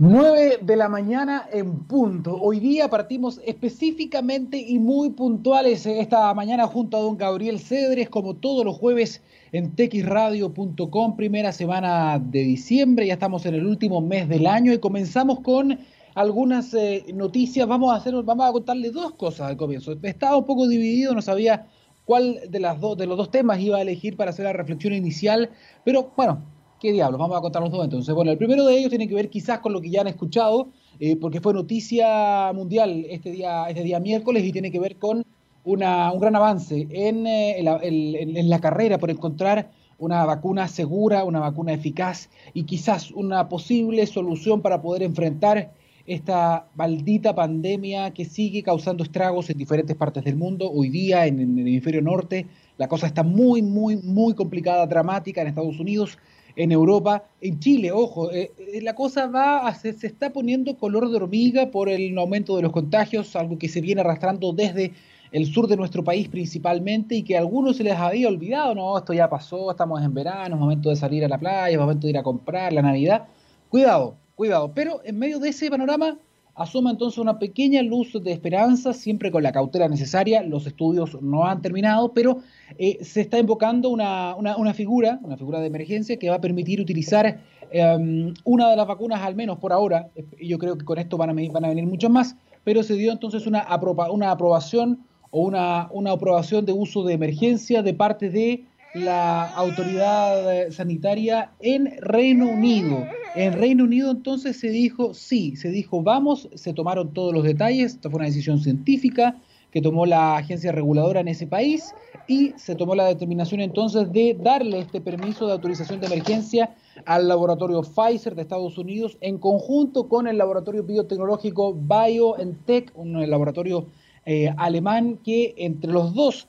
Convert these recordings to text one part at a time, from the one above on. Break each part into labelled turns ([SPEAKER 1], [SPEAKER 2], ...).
[SPEAKER 1] 9 de la mañana en punto. Hoy día partimos específicamente y muy puntuales esta mañana junto a don Gabriel Cedres, como todos los jueves en texradio.com, primera semana de diciembre, ya estamos en el último mes del año y comenzamos con algunas eh, noticias. Vamos a hacer, vamos a contarle dos cosas al comienzo. Estaba un poco dividido, no sabía cuál de las dos, de los dos temas iba a elegir para hacer la reflexión inicial, pero bueno, ¿Qué diablos? Vamos a contar los dos entonces. Bueno, el primero de ellos tiene que ver quizás con lo que ya han escuchado, eh, porque fue noticia mundial este día, este día miércoles y tiene que ver con una, un gran avance en, eh, en, la carrera por encontrar una vacuna segura, una vacuna eficaz y quizás una posible solución para poder enfrentar esta maldita pandemia que sigue causando estragos en diferentes partes del mundo. Hoy día en el hemisferio norte la cosa está muy, muy, muy complicada, dramática en Estados Unidos en Europa, en Chile, ojo, eh, eh, la cosa va, a, se, se, está poniendo color de hormiga por el aumento de los contagios, algo que se viene arrastrando desde el sur de nuestro país principalmente y que a algunos se les había olvidado, no, esto ya pasó, estamos en verano, es momento de salir a la playa, es momento de ir a comprar la Navidad. Cuidado, cuidado, pero en medio de ese panorama asoma entonces una pequeña luz de esperanza, siempre con la cautela necesaria. Los estudios no han terminado, pero eh, se está invocando una, una, figura, una figura de emergencia que va a permitir utilizar em, una de las vacunas, al menos por ahora. Yo creo que con esto van a, van a venir muchos más, pero se dio entonces una, una aprobación o una, una aprobación de uso de emergencia de parte de la autoridad sanitaria en Reino Unido. En Reino Unido entonces se dijo, sí, se dijo, vamos, se tomaron todos los detalles, esta fue una decisión científica que tomó la agencia reguladora en ese país y se tomó la determinación entonces de darle este permiso de autorización de emergencia al laboratorio Pfizer de Estados Unidos en conjunto con el laboratorio biotecnológico BioNTech, un laboratorio eh, alemán que entre los dos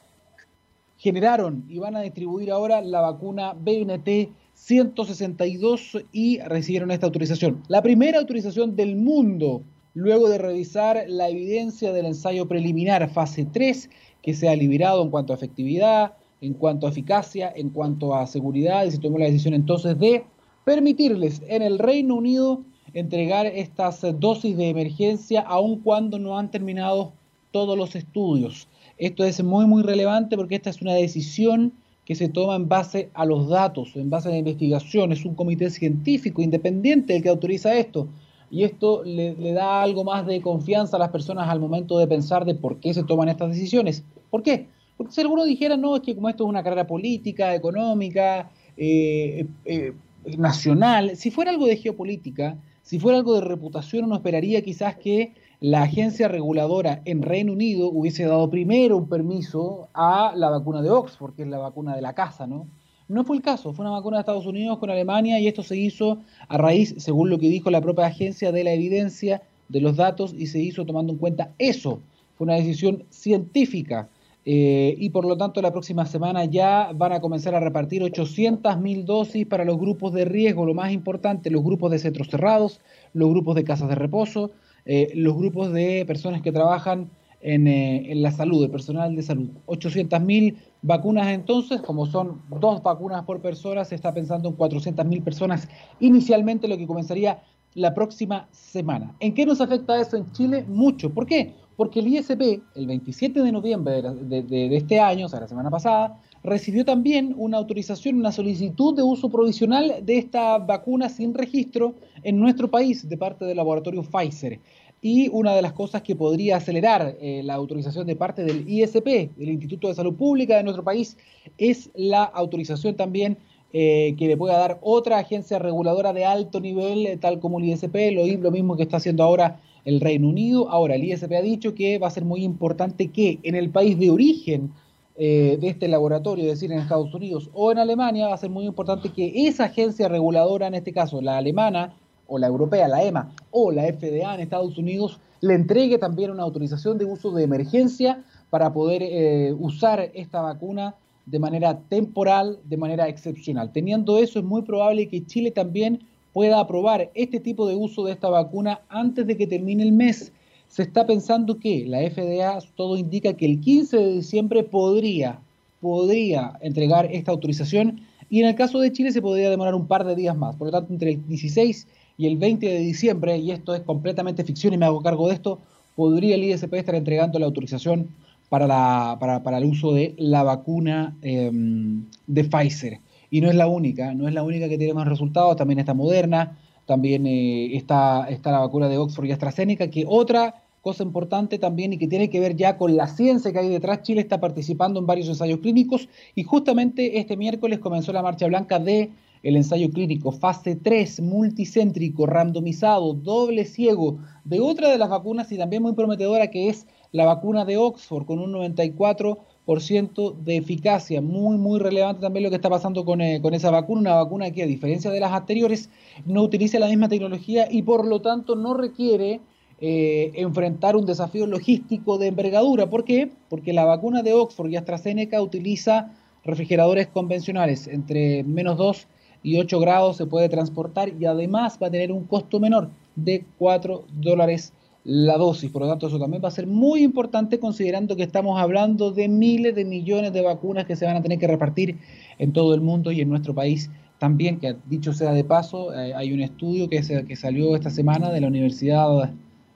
[SPEAKER 1] generaron y van a distribuir ahora la vacuna BNT 162 y recibieron esta autorización. La primera autorización del mundo luego de revisar la evidencia del ensayo preliminar fase 3 que se ha liberado en cuanto a efectividad, en cuanto a eficacia, en cuanto a seguridad y se tomó la decisión entonces de permitirles en el Reino Unido entregar estas dosis de emergencia aun cuando no han terminado todos los estudios. Esto es muy, muy relevante porque esta es una decisión que se toma en base a los datos, en base a la investigación. Es un comité científico independiente el que autoriza esto. Y esto le, da algo más de confianza a las personas al momento de pensar de por qué se toman estas decisiones. ¿Por qué? Porque si alguno dijera, no, es que como esto es una carrera política, económica, eh, eh, nacional, si fuera algo de geopolítica, si fuera algo de reputación, uno esperaría quizás que la agencia reguladora en Reino Unido hubiese dado primero un permiso a la vacuna de Oxford, que es la vacuna de la casa, ¿no? No fue el caso, fue una vacuna de Estados Unidos con Alemania y esto se hizo a raíz, según lo que dijo la propia agencia, de la evidencia, de los datos y se hizo tomando en cuenta eso. Fue una decisión científica eh, y por lo tanto la próxima semana ya van a comenzar a repartir 800.000 dosis para los grupos de riesgo, lo más importante, los grupos de centros cerrados, los grupos de casas de reposo, eh, los grupos de personas que trabajan en, eh, la salud, el personal de salud. 800.000 vacunas entonces, como son dos vacunas por persona, se está pensando en 400.000 personas inicialmente, lo que comenzaría la próxima semana. ¿En qué nos afecta eso en Chile? Mucho. ¿Por qué? Porque el ISP, el 27 de noviembre de, de este año, o sea, la semana pasada, recibió también una autorización, una solicitud de uso provisional de esta vacuna sin registro en nuestro país de parte del laboratorio Pfizer. Y una de las cosas que podría acelerar eh, la autorización de parte del ISP, del Instituto de Salud Pública de nuestro país, es la autorización también eh, que le pueda dar otra agencia reguladora de alto nivel, eh, tal como el ISP, lo, lo mismo que está haciendo ahora el Reino Unido. Ahora, el ISP ha dicho que va a ser muy importante que en el país de origen eh, de este laboratorio, es decir, en Estados Unidos o en Alemania, va a ser muy importante que esa agencia reguladora, en este caso la alemana o la europea, la EMA o la FDA en Estados Unidos, le entregue también una autorización de uso de emergencia para poder eh, usar esta vacuna de manera temporal, de manera excepcional. Teniendo eso, es muy probable que Chile también pueda aprobar este tipo de uso de esta vacuna antes de que termine el mes se está pensando que la FDA, todo indica que el 15 de diciembre podría, podría entregar esta autorización y en el caso de Chile se podría demorar un par de días más. Por lo tanto, entre el 16 y el 20 de diciembre, y esto es completamente ficción y me hago cargo de esto, podría el ISP estar entregando la autorización para, la, para, el uso de la vacuna em, de Pfizer. Y no es la única, no es la única que tiene más resultados, también está Moderna, también eh, está, está la vacuna de Oxford y AstraZeneca, que otra cosa importante también y que tiene que ver ya con la ciencia que hay detrás, Chile está participando en varios ensayos clínicos y justamente este miércoles comenzó la marcha blanca de el ensayo clínico fase 3 multicéntrico randomizado doble ciego de otra de las vacunas y también muy prometedora que es la vacuna de Oxford con un 94 de eficacia. Muy, muy relevante también lo que está pasando con, eh, con, esa vacuna, una vacuna que a diferencia de las anteriores no utiliza la misma tecnología y por lo tanto no requiere eh, enfrentar un desafío logístico de envergadura. ¿Por qué? Porque la vacuna de Oxford y AstraZeneca utiliza refrigeradores convencionales, entre menos 2 y 8 grados se puede transportar y además va a tener un costo menor de 4 dólares la dosis. Por lo tanto, eso también va a ser muy importante considerando que estamos hablando de miles de millones de vacunas que se van a tener que repartir en todo el mundo y en nuestro país también, que dicho sea de paso, eh, hay un estudio que, se, que salió esta semana de la Universidad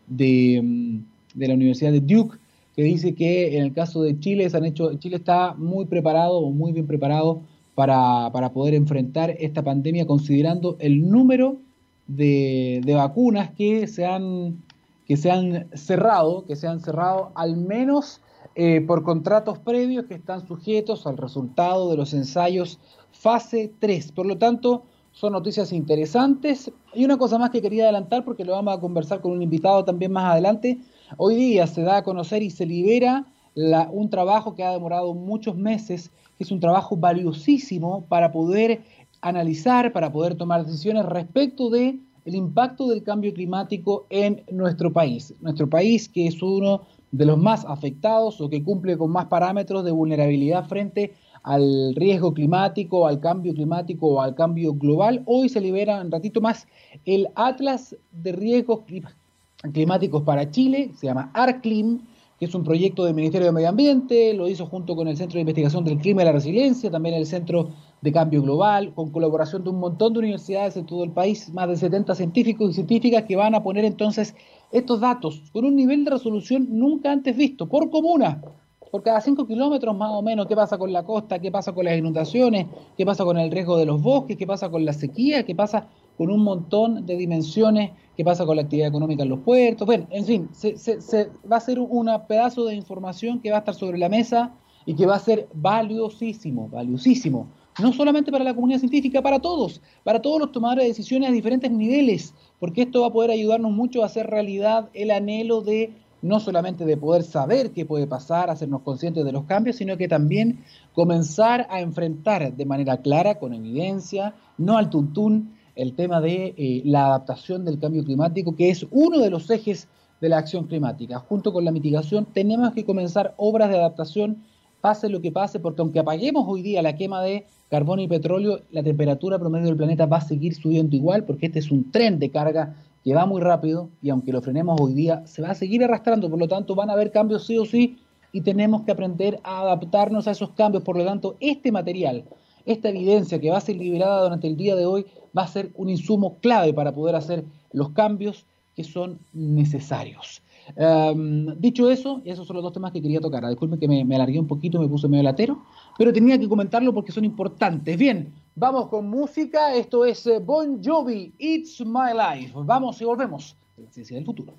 [SPEAKER 1] de, mm, de, la Universidad de Duke que dice que en el caso de Chile se han hecho, Chile está muy preparado o muy bien preparado para, para poder enfrentar esta pandemia considerando el número de, de vacunas que se han que se han cerrado, que se han cerrado al menos eh, por contratos previos que están sujetos al resultado de los ensayos fase 3. Por lo tanto, son noticias interesantes. Y una cosa más que quería adelantar, porque lo vamos a conversar con un invitado también más adelante. Hoy día se da a conocer y se libera un trabajo que ha demorado muchos meses, que es un trabajo valiosísimo para poder analizar, para poder tomar decisiones respecto de el impacto del cambio climático en nuestro país. Nuestro país que es uno de los más afectados o que cumple con más parámetros de vulnerabilidad frente al riesgo climático, al cambio climático o al cambio global. Hoy se libera un ratito más el Atlas de Riesgos Climáticos para Chile, se llama ARCLIM, que es un proyecto del Ministerio de Medio Ambiente, lo hizo junto con el Centro de Investigación del Clima y la Resiliencia, también el Centro de Cambio Global, con colaboración de un montón de universidades en todo el país, más de 70 científicos y científicas que van a poner entonces estos datos con un nivel de resolución nunca antes visto, por comuna, por cada 5 kilómetros más o menos, qué pasa con la costa, qué pasa con las inundaciones, qué pasa con el riesgo de los bosques, qué pasa con la sequía, qué pasa con un montón de dimensiones, qué pasa con la actividad económica en los puertos, bueno, en fin, se, se va a ser un pedazo de información que va a estar sobre la mesa y que va a ser valiosísimo, valiosísimo no solamente para la comunidad científica, para todos, para todos los tomadores de decisiones a diferentes niveles, porque esto va a poder ayudarnos mucho a hacer realidad el anhelo de no solamente de poder saber qué puede pasar, hacernos conscientes de los cambios, sino que también comenzar a enfrentar de manera clara, con evidencia, no al tuntún, el tema de eh, la adaptación del cambio climático, que es uno de los ejes de la acción climática. Junto con la mitigación, tenemos que comenzar obras de adaptación, pase lo que pase, porque aunque apaguemos hoy día la quema de carbón y petróleo, la temperatura promedio del planeta va a seguir subiendo igual porque este es un tren de carga que va muy rápido y aunque lo frenemos hoy día, se va a seguir arrastrando, por lo tanto van a haber cambios sí o sí y tenemos que aprender a adaptarnos a esos cambios, por lo tanto este material, esta evidencia que va a ser liberada durante el día de hoy va a ser un insumo clave para poder hacer los cambios que son necesarios. Em, dicho eso, esos son los dos temas que quería tocar. Disculpen que me, me, alargué un poquito, me puse medio latero, pero tenía que comentarlo porque son importantes. Bien, vamos con música. Esto es eh, Bon Jovi, It's My Life. Vamos y volvemos. Ciencia del futuro.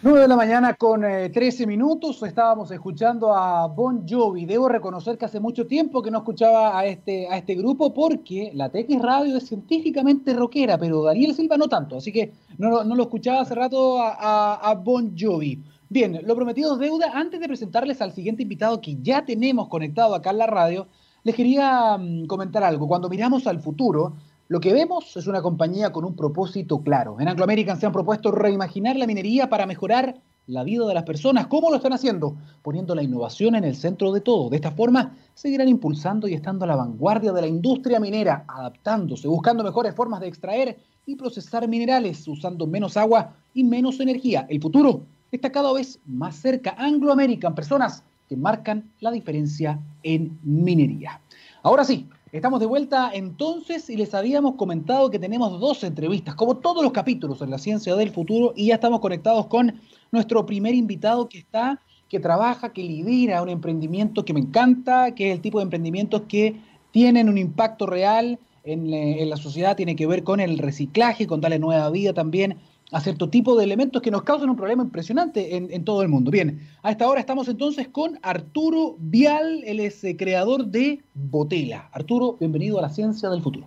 [SPEAKER 1] 9 de la mañana con 13 eh, minutos, estábamos escuchando a Bon Jovi. Debo reconocer que hace mucho tiempo que no escuchaba a este, a este grupo porque la TX Radio es científicamente rockera, pero Daniel Silva no tanto, así que no, lo escuchaba hace rato a, Bon Jovi. Bien, lo prometido deuda. Antes de presentarles al siguiente invitado que ya tenemos conectado acá en la radio, les quería mm, comentar algo. Cuando miramos al futuro, lo que vemos es una compañía con un propósito claro. En Anglo American se han propuesto reimaginar la minería para mejorar la vida de las personas. ¿Cómo lo están haciendo? Poniendo la innovación en el centro de todo. De esta forma, seguirán impulsando y estando a la vanguardia de la industria minera, adaptándose, buscando mejores formas de extraer y procesar minerales, usando menos agua y menos energía. El futuro está cada vez más cerca. Anglo American, personas que marcan la diferencia en minería. Ahora sí, Estamos de vuelta entonces y les habíamos comentado que tenemos dos entrevistas, como todos los capítulos en la ciencia del futuro, y ya estamos conectados con nuestro primer invitado que está, que trabaja, que lidera un emprendimiento que me encanta, que es el tipo de emprendimientos que tienen un impacto real en, eh, en la sociedad, tiene que ver con el reciclaje, con darle nueva vida también a cierto tipo de elementos que nos causan un problema impresionante en, todo el mundo. Bien, a esta hora estamos entonces con Arturo Vial, él es eh, creador de Botela. Arturo, bienvenido a la ciencia del futuro.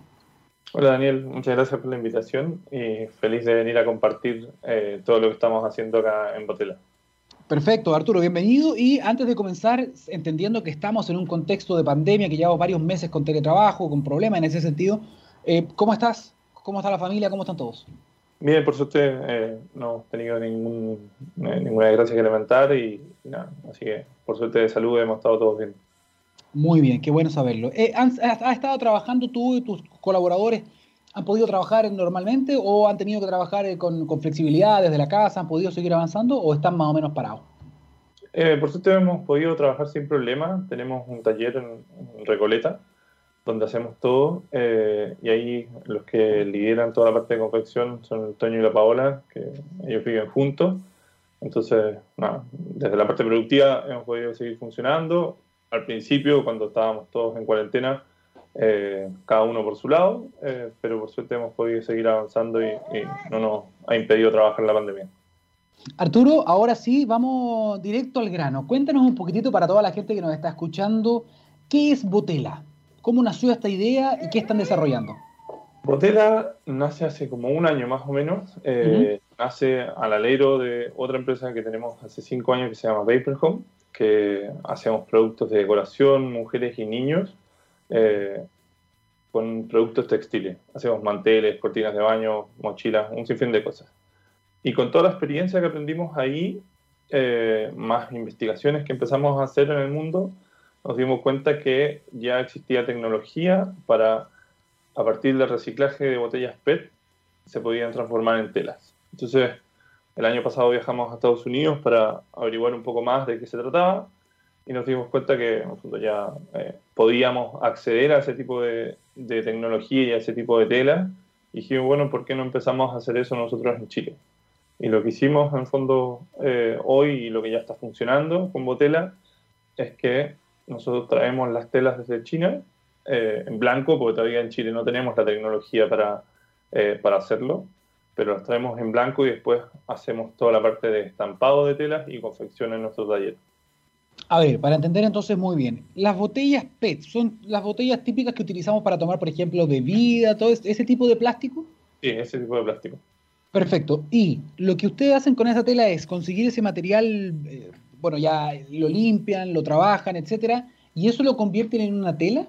[SPEAKER 2] Hola Daniel, muchas gracias por la invitación y feliz de venir a compartir eh, todo lo que estamos haciendo acá en Botela.
[SPEAKER 1] Perfecto, Arturo, bienvenido. Y antes de comenzar, entendiendo que estamos en un contexto de pandemia, que llevamos varios meses con teletrabajo, con problemas en ese sentido, eh, ¿cómo estás? ¿Cómo está la familia? ¿Cómo están todos?
[SPEAKER 2] Bien, por suerte eh, no hemos tenido ningún, eh, ninguna desgracia que lamentar y, nada, así que por suerte de salud hemos estado todos bien.
[SPEAKER 1] Muy bien, qué bueno saberlo. Eh, ¿Has estado trabajando tú y tus colaboradores? ¿Han podido trabajar normalmente o han tenido que trabajar con, flexibilidad desde la casa? ¿Han podido seguir avanzando o están más o menos parados?
[SPEAKER 2] por suerte hemos podido trabajar sin problema. Tenemos un taller en Recoleta donde hacemos todo, eh, y ahí los que lideran toda la parte de confección son Toño y la Paola, que ellos viven juntos. Entonces, nada, desde la parte productiva hemos podido seguir funcionando. Al principio, cuando estábamos todos en cuarentena, eh, cada uno por su lado, eh, pero por suerte hemos podido seguir avanzando y, y, no nos ha impedido trabajar la pandemia.
[SPEAKER 1] Arturo, ahora sí, vamos directo al grano. Cuéntanos un poquitito para toda la gente que nos está escuchando, ¿qué es Botela? ¿Cómo nació esta idea y qué están desarrollando?
[SPEAKER 2] Botela nace hace como un año más o menos. Eh, nace al alero de otra empresa que tenemos hace cinco años que se llama Vapor Home, que hacemos productos de decoración, mujeres y niños, eh, con productos textiles. Hacemos manteles, cortinas de baño, mochilas, un sinfín de cosas. Y con toda la experiencia que aprendimos ahí, eh, más investigaciones que empezamos a hacer en el mundo, nos dimos cuenta que ya existía tecnología para, a partir del reciclaje de botellas PET, se podían transformar en telas. Entonces, el año pasado viajamos a Estados Unidos para averiguar un poco más de qué se trataba y nos dimos cuenta que ya eh, podíamos acceder a ese tipo de, tecnología y a ese tipo de tela. Y dijimos, bueno, ¿por qué no empezamos a hacer eso nosotros en Chile? Y lo que hicimos en fondo eh, hoy y lo que ya está funcionando con Botela es que nosotros traemos las telas desde China eh, en blanco, porque todavía en Chile no tenemos la tecnología para, eh, para hacerlo, pero las traemos en blanco y después hacemos toda la parte de estampado de telas y confección en nuestro taller.
[SPEAKER 1] A ver, para entender entonces muy bien, las botellas PET son las botellas típicas que utilizamos para tomar, por ejemplo, bebida, todo ese tipo de plástico.
[SPEAKER 2] Sí, ese tipo de plástico.
[SPEAKER 1] Perfecto. Y lo que ustedes hacen con esa tela es conseguir ese material eh, bueno, ya lo limpian, lo trabajan, etcétera, y eso lo convierten en una tela.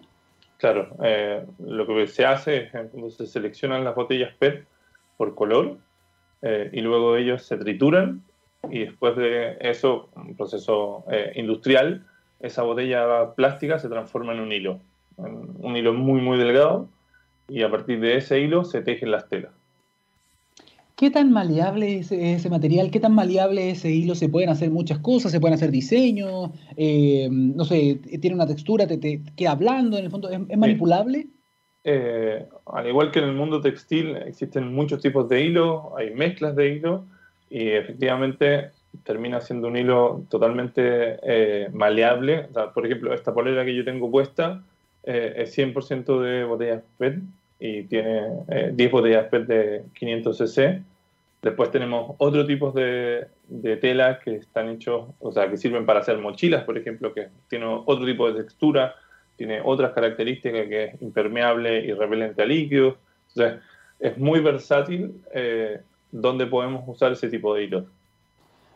[SPEAKER 2] Claro, eh, lo que se hace es se seleccionan las botellas PET por color eh, y luego ellos se trituran y después de eso, un proceso eh, industrial, esa botella plástica se transforma en un hilo, un hilo muy muy delgado y a partir de ese hilo se tejen las telas.
[SPEAKER 1] ¿Qué tan maleable es ese material? ¿Qué tan maleable ese hilo? Se pueden hacer muchas cosas, se pueden hacer diseños, eh, no sé, tiene una textura, te, queda blando, en el fondo, ¿es, manipulable?
[SPEAKER 2] Eh, al igual que en el mundo textil, existen muchos tipos de hilo, hay mezclas de hilo y efectivamente termina siendo un hilo totalmente eh, maleable. por ejemplo, esta polera que yo tengo puesta es 100% de botellas PET y tiene 10 eh, botellas PET de 500 cc. Después tenemos otro tipo de, de telas que están hechos, o sea, que sirven para hacer mochilas, por ejemplo, que tiene otro tipo de textura, tiene otras características que es impermeable y repelente a líquidos. O sea, es muy versátil eh, donde podemos usar ese tipo de hilos.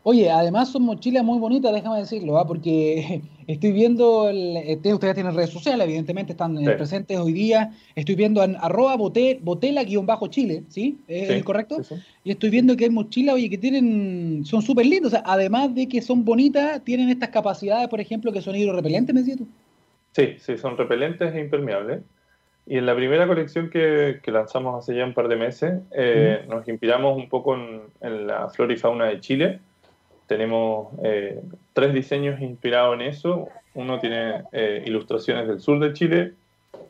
[SPEAKER 1] Oye, además son mochilas muy bonitas, déjame decirlo, ¿ah? porque estoy viendo, el, este, ustedes tienen redes sociales, evidentemente están eh, presentes hoy día, estoy viendo en arroba botela-chile, ¿sí? ¿Es correcto? Y estoy viendo que hay mochilas, oye, que tienen, son súper lindas, o sea, además de que son bonitas, tienen estas capacidades, por ejemplo, que son hidrorepelentes, ¿me decías tú?
[SPEAKER 2] Sí, sí, son repelentes e impermeables. Y en la primera colección que, lanzamos hace ya un par de meses, eh, nos inspiramos un poco en, en la flora y fauna de Chile, tenemos eh, tres diseños inspirados en eso. Uno tiene eh, ilustraciones del sur de Chile,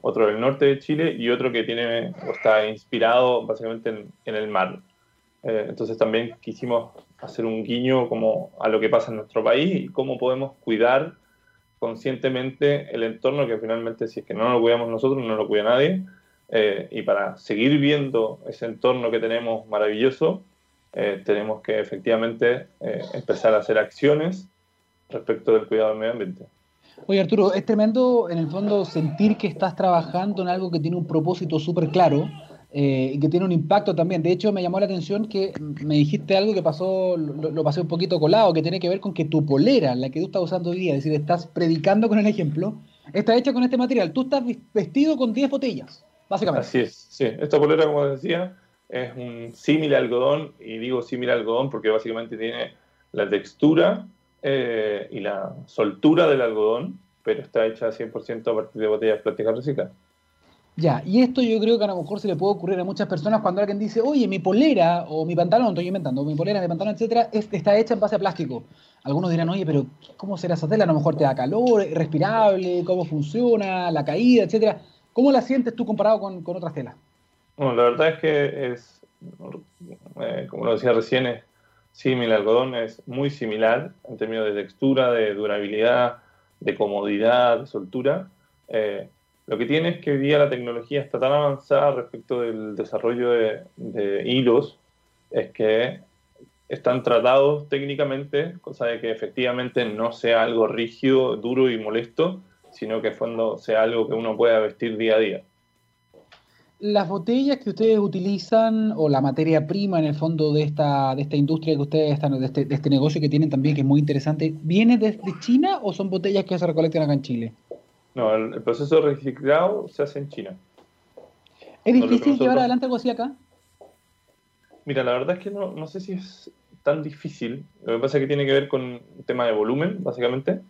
[SPEAKER 2] otro del norte de Chile y otro que tiene está inspirado básicamente en, el mar. Eh, entonces también quisimos hacer un guiño como a lo que pasa en nuestro país y cómo podemos cuidar conscientemente el entorno que finalmente si es que no lo cuidamos nosotros no lo cuida nadie eh, y para seguir viendo ese entorno que tenemos maravilloso eh, tenemos que efectivamente empezar a hacer acciones respecto del cuidado del medio ambiente.
[SPEAKER 1] Oye Arturo, es tremendo en el fondo sentir que estás trabajando en algo que tiene un propósito súper claro eh, y que tiene un impacto también. De hecho, me llamó la atención que me dijiste algo que pasó, lo, pasé un poquito colado, que tiene que ver con que tu polera, la que tú estás usando hoy día, es decir, estás predicando con el ejemplo, está hecha con este material. Tú estás vestido con 10 botellas, básicamente.
[SPEAKER 2] Así es, sí. Esta polera, como decía, es un símil algodón, y digo símil algodón porque básicamente tiene la textura eh, y la soltura del algodón, pero está hecha 100% a partir de botellas plásticas recicladas.
[SPEAKER 1] Ya, y esto yo creo que a lo mejor se le puede ocurrir a muchas personas cuando alguien dice, oye, mi polera o mi pantalón, estoy inventando, mi polera, mi pantalón, etcétera, está hecha en base a plástico. Algunos dirán, oye, pero ¿cómo será esa tela? A lo mejor te da calor, es respirable, cómo funciona, la caída, etcétera. ¿Cómo la sientes tú comparado con, con otras telas?
[SPEAKER 2] Bueno, la verdad es que es, eh, como lo decía recién, es Sí, mi algodón es muy similar en términos de textura, de durabilidad, de comodidad, de soltura. Eh, lo que tiene es que hoy día la tecnología está tan avanzada respecto del desarrollo de, hilos, es que están tratados técnicamente, cosa de que efectivamente no sea algo rígido, duro y molesto, sino que fondo sea algo que uno pueda vestir día a día
[SPEAKER 1] las botellas que ustedes utilizan o la materia prima en el fondo de esta, de esta industria que ustedes están, de este, de este negocio que tienen también, que es muy interesante, ¿viene desde China o son botellas que se recolectan acá en Chile?
[SPEAKER 2] No, el, proceso de reciclado se hace en China.
[SPEAKER 1] ¿Es difícil llevar adelante algo así acá?
[SPEAKER 2] Mira, la verdad es que no, no sé si es tan difícil. Lo que pasa es que tiene que ver con un tema de volumen, básicamente,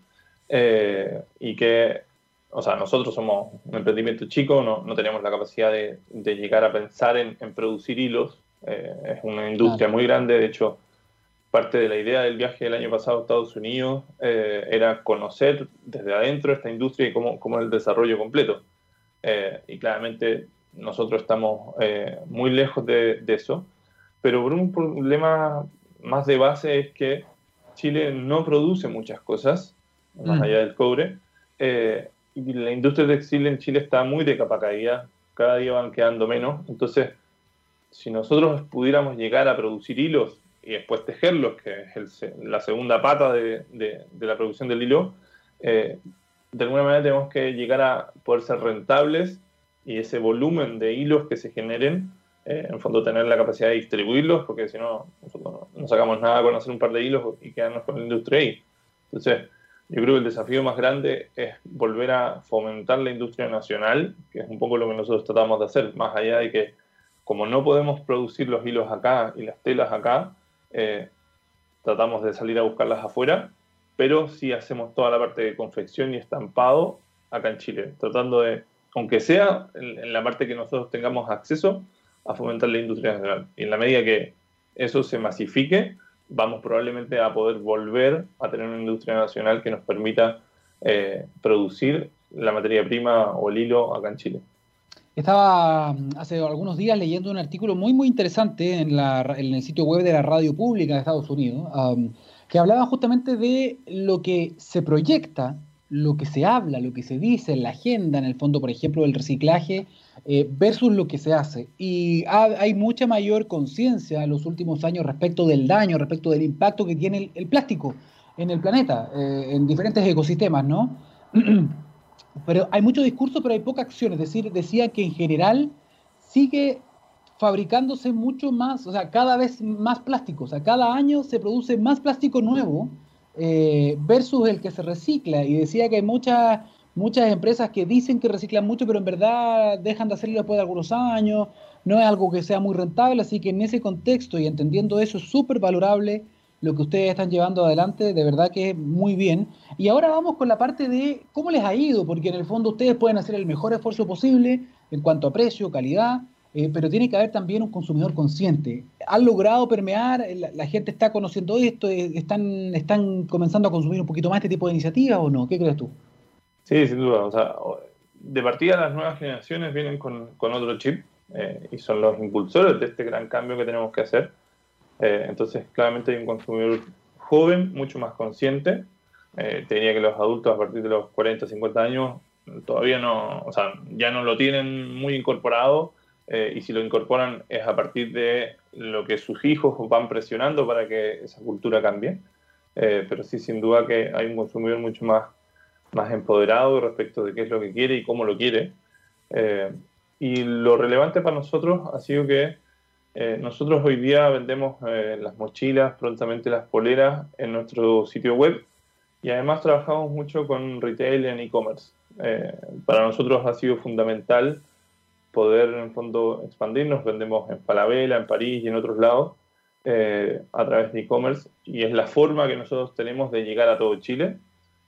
[SPEAKER 2] eh, y que o sea, nosotros somos un emprendimiento chico, no, no tenemos la capacidad de, de llegar a pensar en, en producir hilos. Eh, es una industria muy grande, de hecho, parte de la idea del viaje del año pasado a Estados Unidos eh, era conocer desde adentro esta industria y cómo, cómo es el desarrollo completo. Eh, y claramente nosotros estamos muy lejos de, de, eso, pero por un problema más de base es que Chile no produce muchas cosas, más mm. allá del cobre, la industria textil en Chile está muy de capa caída, cada día van quedando menos, entonces si nosotros pudiéramos llegar a producir hilos y después tejerlos, que es la segunda pata de, la producción del hilo, eh, de alguna manera tenemos que llegar a poder ser rentables y ese volumen de hilos que se generen, eh, en fondo tener la capacidad de distribuirlos, porque si no, nosotros no sacamos nada con hacer un par de hilos y quedarnos con la industria ahí. Entonces, yo creo que el desafío más grande es volver a fomentar la industria nacional, que es un poco lo que nosotros tratamos de hacer, más allá de que como no podemos producir los hilos acá y las telas acá, eh, tratamos de salir a buscarlas afuera, pero sí hacemos toda la parte de confección y estampado acá en Chile, tratando de, aunque sea en, la parte que nosotros tengamos acceso, a fomentar la industria nacional. Y en la medida que eso se masifique, vamos probablemente a poder volver a tener una industria nacional que nos permita eh, producir la materia prima o el hilo acá en Chile.
[SPEAKER 1] Estaba mm, hace algunos días leyendo un artículo muy muy interesante en, el sitio web de la radio pública de Estados Unidos, que hablaba justamente de lo que se proyecta, lo que se habla, lo que se dice en la agenda, en el fondo, por ejemplo, del reciclaje eh, versus lo que se hace. Y hay mucha mayor conciencia en los últimos años respecto del daño, respecto del impacto que tiene el, plástico en el planeta, eh, en diferentes ecosistemas, ¿no? pero hay mucho discurso, pero hay poca acción. Es decir, decía que en general sigue fabricándose mucho más, o sea, cada vez más plástico. O sea, cada año se produce más plástico nuevo eh, versus el que se recicla. Y decía que hay muchas muchas empresas que dicen que reciclan mucho, pero en verdad dejan de hacerlo después de algunos años, no es algo que sea muy rentable, así que en ese contexto y entendiendo eso es súper valorable lo que ustedes están llevando adelante, de verdad que es muy bien. Y ahora vamos con la parte de cómo les ha ido, porque en el fondo ustedes pueden hacer el mejor esfuerzo posible en cuanto a precio, calidad, eh, pero tiene que haber también un consumidor consciente. ¿Han logrado permear? La, gente está conociendo esto? ¿Están, ¿Están comenzando a consumir un poquito más este tipo de iniciativas o no? ¿Qué crees tú?
[SPEAKER 2] Sí, sin duda. O sea, de partida las nuevas generaciones vienen con, con otro chip eh, y son los impulsores de este gran cambio que tenemos que hacer. Eh, entonces, claramente hay un consumidor joven, mucho más consciente. Eh, te diría que los adultos a partir de los 40, 50 años todavía no, o sea, ya no lo tienen muy incorporado eh, y si lo incorporan es a partir de lo que sus hijos van presionando para que esa cultura cambie. pero sí, sin duda que hay un consumidor mucho más, más empoderado respecto de qué es lo que quiere y cómo lo quiere. y lo relevante para nosotros ha sido que eh, nosotros hoy día vendemos eh, las mochilas, prontamente las poleras en nuestro sitio web y además trabajamos mucho con retail en e-commerce. Eh, para nosotros ha sido fundamental poder en fondo expandirnos. Vendemos en Palabela, en París y en otros lados a través de e-commerce y es la forma que nosotros tenemos de llegar a todo Chile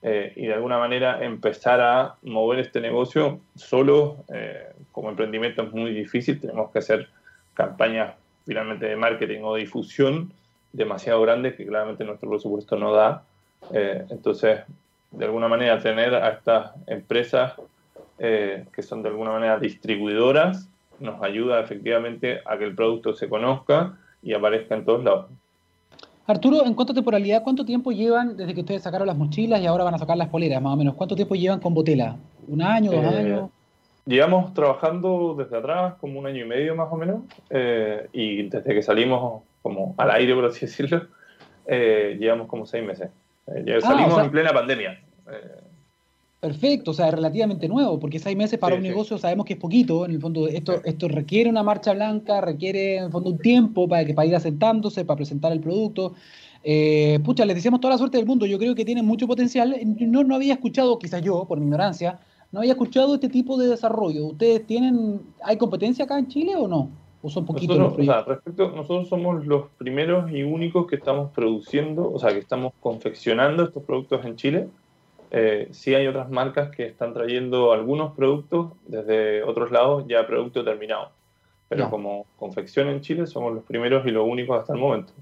[SPEAKER 2] y de alguna manera empezar a mover este negocio solo como emprendimiento es muy difícil. Tenemos que hacer campañas finalmente de marketing o difusión demasiado grandes que claramente nuestro presupuesto no da. Eh, entonces, de alguna manera, tener a estas empresas eh, que son de alguna manera distribuidoras nos ayuda efectivamente a que el producto se conozca y aparezca en todos lados.
[SPEAKER 1] Arturo, en cuanto a temporalidad, ¿cuánto tiempo llevan desde que ustedes sacaron las mochilas y ahora van a sacar las poleras, más o menos? ¿Cuánto tiempo llevan con Botela? ¿Un año, dos eh, años?
[SPEAKER 2] Llevamos trabajando desde atrás como un año y medio más o menos, eh, y desde que salimos como al aire, por así decirlo, eh, llevamos como seis meses. Eh, ah, salimos en plena pandemia.
[SPEAKER 1] Perfecto, o sea, es relativamente nuevo, porque seis meses para un negocio sabemos que es poquito, en el fondo esto, esto requiere una marcha blanca, requiere en el fondo un tiempo para, que, para ir asentándose, para presentar el producto. pucha, les deseamos toda la suerte del mundo, yo creo que tienen mucho potencial. No, no había escuchado, quizás yo, por mi ignorancia, no había escuchado este tipo de desarrollo. ¿Ustedes tienen, hay competencia acá en Chile o no? ¿O son poquitos
[SPEAKER 2] nosotros, o sea, respecto, nosotros somos los primeros y únicos que estamos produciendo, o sea, que estamos confeccionando estos productos en Chile. Eh, sí hay otras marcas que están trayendo algunos productos desde otros lados, ya producto terminado. Pero como confección en Chile somos los primeros y los únicos hasta el momento.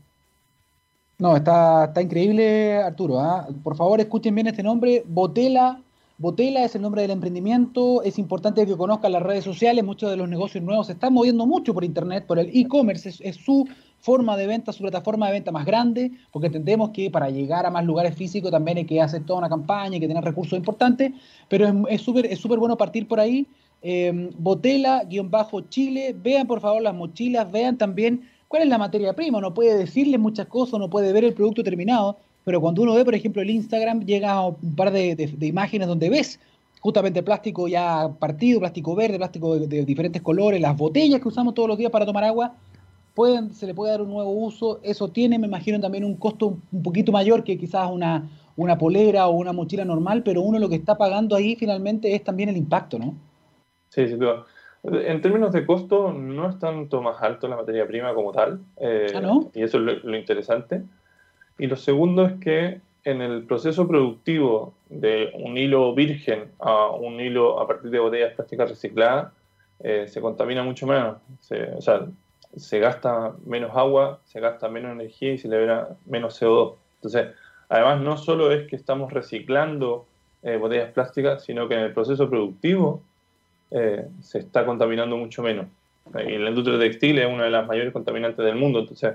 [SPEAKER 1] No, está, está increíble, Arturo. ¿ah? Por favor, escuchen bien este nombre, Botela Botela es el nombre del emprendimiento, es importante que conozcan las redes sociales, muchos de los negocios nuevos se están moviendo mucho por Internet, por el e-commerce, es, su forma de venta, su plataforma de venta más grande, porque entendemos que para llegar a más lugares físicos también hay que hacer toda una campaña, hay que tener recursos importantes, pero es súper es súper bueno partir por ahí. Eh, Botela-Chile, vean por favor las mochilas, vean también cuál es la materia prima, no puede decirles muchas cosas, no puede ver el producto terminado, pero cuando uno ve, por ejemplo, el Instagram, llega un par de, imágenes donde ves justamente plástico ya partido, plástico verde, plástico de, diferentes colores, las botellas que usamos todos los días para tomar agua, pueden, se le puede dar un nuevo uso. Eso tiene, me imagino, también un costo un poquito mayor que quizás una, una polera o una mochila normal, pero uno lo que está pagando ahí finalmente es también el impacto, ¿no?
[SPEAKER 2] Sí, sin duda. En términos de costo, no es tanto más alto la materia prima como tal. Eh, ¿Ah, no? Y eso es lo interesante. Y lo segundo es que en el proceso productivo de un hilo virgen a un hilo a partir de botellas plásticas recicladas, eh, se contamina mucho menos. Se, o sea, se gasta menos agua, se gasta menos energía y se libera menos CO2. Entonces, además, no solo es que estamos reciclando eh, botellas plásticas, sino que en el proceso productivo eh, se está contaminando mucho menos. Y la industria textil es una de las mayores contaminantes del mundo. Entonces,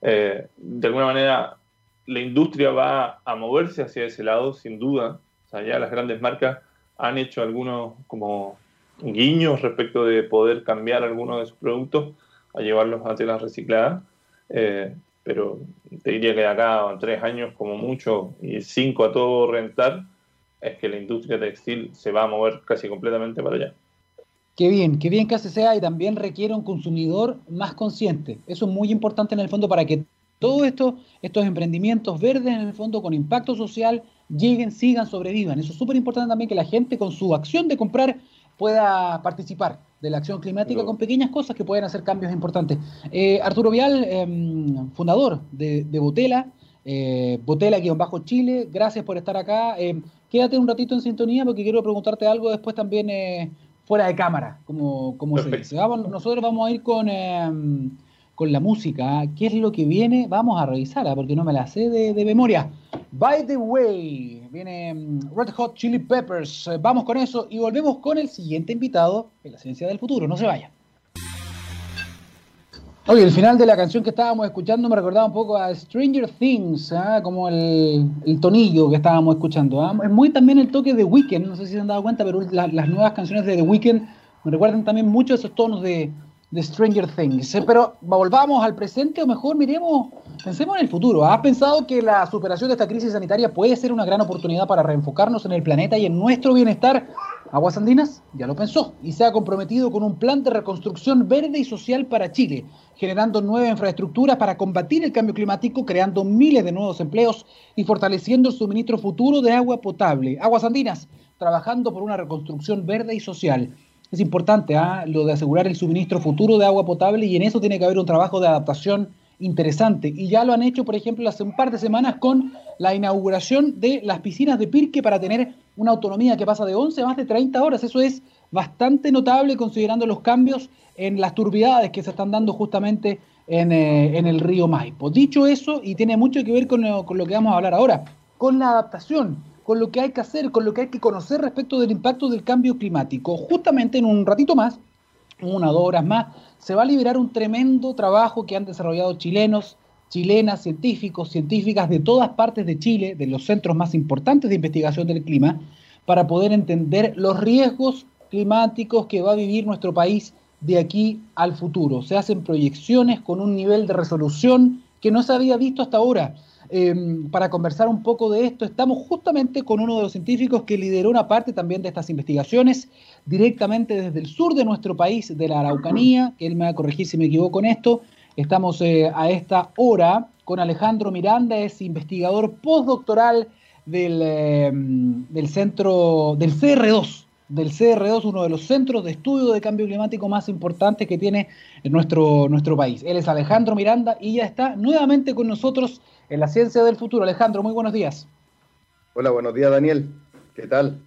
[SPEAKER 2] de alguna manera, la industria va a moverse hacia ese lado, sin duda. O sea, ya las grandes marcas han hecho algunos como guiños respecto de poder cambiar algunos de sus productos a llevarlos a telas recicladas. Eh, pero te diría que de acá a tres años como mucho y cinco a todo rentar, es que la industria textil se va a mover casi completamente para allá.
[SPEAKER 1] Qué bien, qué bien que así sea y también requiere un consumidor más consciente. Eso es muy importante en el fondo para que todos esto, estos emprendimientos verdes en el fondo con impacto social lleguen, sigan, sobrevivan. Eso es súper importante también que la gente con su acción de comprar pueda participar de la acción climática con pequeñas cosas que pueden hacer cambios importantes. Eh, Arturo Vial, em, fundador de, Botela, eh, Botela-Chile, gracias por estar acá. Em, quédate un ratito en sintonía porque quiero preguntarte algo después también eh, fuera de cámara, como, como se dice. nosotros vamos a ir con em, con la música, qué es lo que viene, vamos a revisarla, porque no me la sé de, memoria. By the way, viene mm, Red Hot Chili Peppers. Eh, vamos con eso y volvemos con el siguiente invitado en la ciencia del futuro. No se vaya. Oye, el final de la canción que estábamos escuchando me recordaba un poco a Stranger Things, ¿ah? como el, tonillo que estábamos escuchando. ¿ah? Es muy también el toque de Weekend, no sé si se han dado cuenta, pero las nuevas canciones de The Weeknd me recuerdan también mucho esos tonos de, de Stranger Things. ¿eh? Pero volvamos al presente o mejor miremos, pensemos en el futuro. ¿Has pensado que la superación de esta crisis sanitaria puede ser una gran oportunidad para reenfocarnos en el planeta y en nuestro bienestar? Aguas Andinas ya lo pensó y se ha comprometido con un plan de reconstrucción verde y social para Chile, generando nueva infraestructura para combatir el cambio climático, creando miles de nuevos empleos y fortaleciendo el suministro futuro de agua potable. Aguas Andinas, trabajando por una reconstrucción verde y social es importante ¿ah? lo de asegurar el suministro futuro de agua potable y en eso tiene que haber un trabajo de adaptación interesante. Y ya lo han hecho, por ejemplo, hace un par de semanas con la inauguración de las piscinas de Pirque para tener una autonomía que pasa de 11 a más de 30 horas. Eso es bastante notable considerando los cambios en las turbidades que se están dando justamente en, eh, el río Maipo. Dicho eso, y tiene mucho que ver con con lo que vamos a hablar ahora, con la adaptación con lo que hay que hacer, con lo que hay que conocer respecto del impacto del cambio climático. Justamente en un ratito más, una o dos horas más, se va a liberar un tremendo trabajo que han desarrollado chilenos, chilenas, científicos, científicas de todas partes de Chile, de los centros más importantes de investigación del clima, para poder entender los riesgos climáticos que va a vivir nuestro país de aquí al futuro. Se hacen proyecciones con un nivel de resolución que no se había visto hasta ahora. Em, para conversar un poco de esto, estamos justamente con uno de los científicos que lideró una parte también de estas investigaciones directamente desde el sur de nuestro país, de la Araucanía, que él me va a corregir si me equivoco en esto. Estamos eh, a esta hora con Alejandro Miranda, es investigador postdoctoral del, em, del centro del CR2, del CR2, uno de los centros de estudio de cambio climático más importantes que tiene nuestro, nuestro país. Él es Alejandro Miranda y ya está nuevamente con nosotros en la ciencia del futuro. Alejandro, muy buenos días.
[SPEAKER 3] Hola, buenos días Daniel. ¿Qué tal?